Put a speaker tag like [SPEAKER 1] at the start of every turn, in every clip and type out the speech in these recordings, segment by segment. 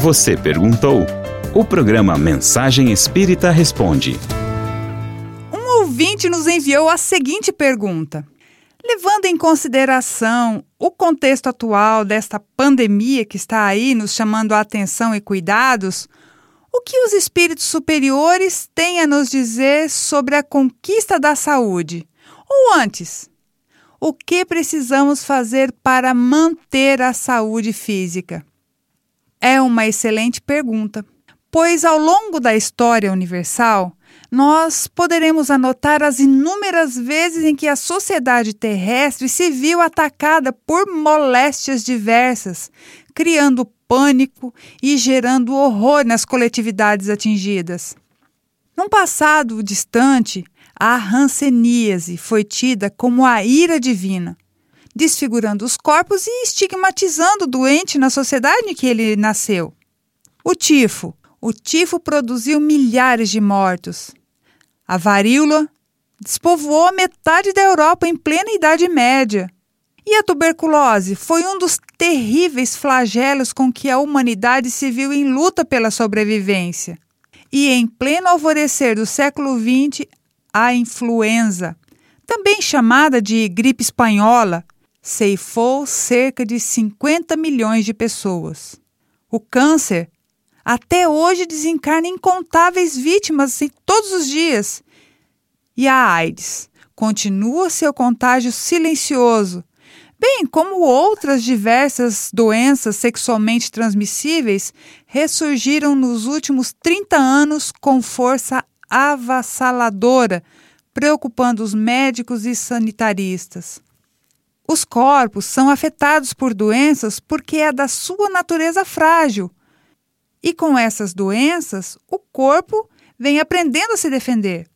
[SPEAKER 1] Você perguntou? O programa Mensagem Espírita Responde.
[SPEAKER 2] Um ouvinte nos enviou a seguinte pergunta: Levando em consideração o contexto atual desta pandemia que está aí nos chamando a atenção e cuidados, o que os espíritos superiores têm a nos dizer sobre a conquista da saúde? Ou antes, o que precisamos fazer para manter a saúde física? É uma excelente pergunta, pois ao longo da história universal, nós poderemos anotar as inúmeras vezes em que a sociedade terrestre se viu atacada por moléstias diversas, criando pânico e gerando horror nas coletividades atingidas. Num passado distante, a ranceníase foi tida como a ira divina, desfigurando os corpos e estigmatizando o doente na sociedade em que ele nasceu. O tifo. O tifo produziu milhares de mortos. A varíola despovoou metade da Europa em plena Idade Média. E a tuberculose foi um dos terríveis flagelos com que a humanidade se viu em luta pela sobrevivência. E em pleno alvorecer do século XX, a influenza, também chamada de gripe espanhola, ceifou cerca de 50 milhões de pessoas. O câncer até hoje desencarna incontáveis vítimas em todos os dias. E a AIDS continua seu contágio silencioso, bem como outras diversas doenças sexualmente transmissíveis ressurgiram nos últimos 30 anos com força avassaladora, preocupando os médicos e sanitaristas. Os corpos são afetados por doenças porque é da sua natureza frágil. E com essas doenças, o corpo vem aprendendo a se defender.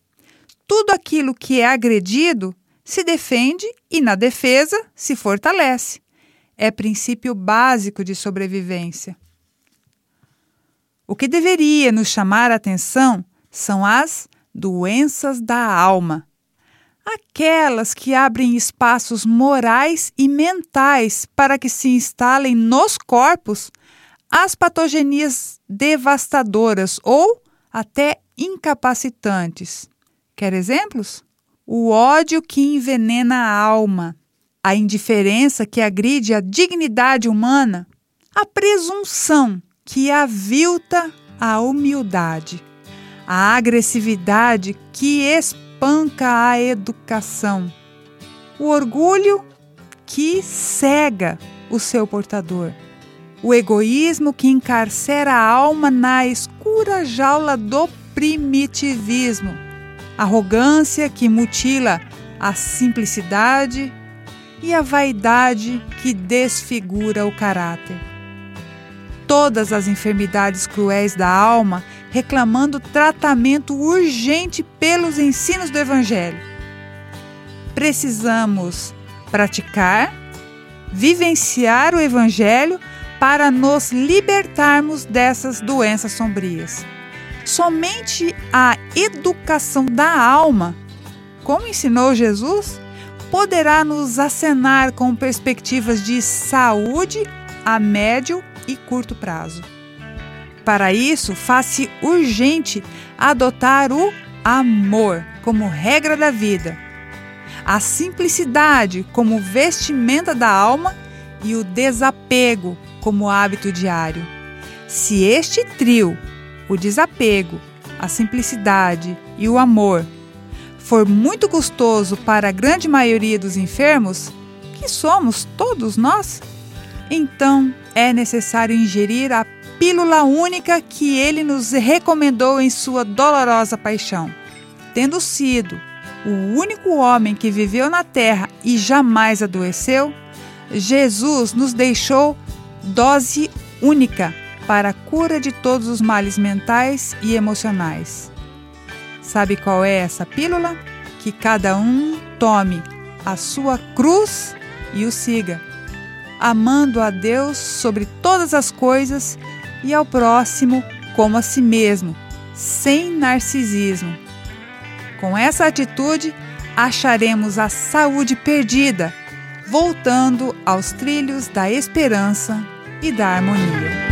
[SPEAKER 2] Tudo aquilo que é agredido se defende e, na defesa, se fortalece. É princípio básico de sobrevivência. O que deveria nos chamar a atenção são as doenças da alma. Aquelas que abrem espaços morais e mentais para que se instalem nos corpos as patogenias devastadoras ou até incapacitantes. Quer exemplos? o ódio que envenena a alma, a indiferença que agride a dignidade humana, a presunção que avilta a humildade, a agressividade que espanca a educação, o orgulho que cega o seu portador, o egoísmo que encarcera a alma na escura jaula do primitivismo. Arrogância que mutila a simplicidade e a vaidade que desfigura o caráter. Todas as enfermidades cruéis da alma reclamando tratamento urgente pelos ensinos do Evangelho. Precisamos praticar, vivenciar o Evangelho para nos libertarmos dessas doenças sombrias. Somente a educação da alma, como ensinou Jesus, poderá nos acenar com perspectivas de saúde a médio e curto prazo. Para isso, faz-se urgente adotar o amor como regra da vida, a simplicidade como vestimenta da alma e o desapego como hábito diário. Se este trio o desapego, a simplicidade e o amor for muito custoso para a grande maioria dos enfermos, que somos todos nós, então é necessário ingerir a pílula única que ele nos recomendou em sua dolorosa paixão. Tendo sido o único homem que viveu na terra e jamais adoeceu, Jesus nos deixou dose única para a cura de todos os males mentais e emocionais. Sabe qual é essa pílula? Que cada um tome a sua cruz e o siga, amando a Deus sobre todas as coisas e ao próximo como a si mesmo, sem narcisismo. Com essa atitude, acharemos a saúde perdida, voltando aos trilhos da esperança e da harmonia.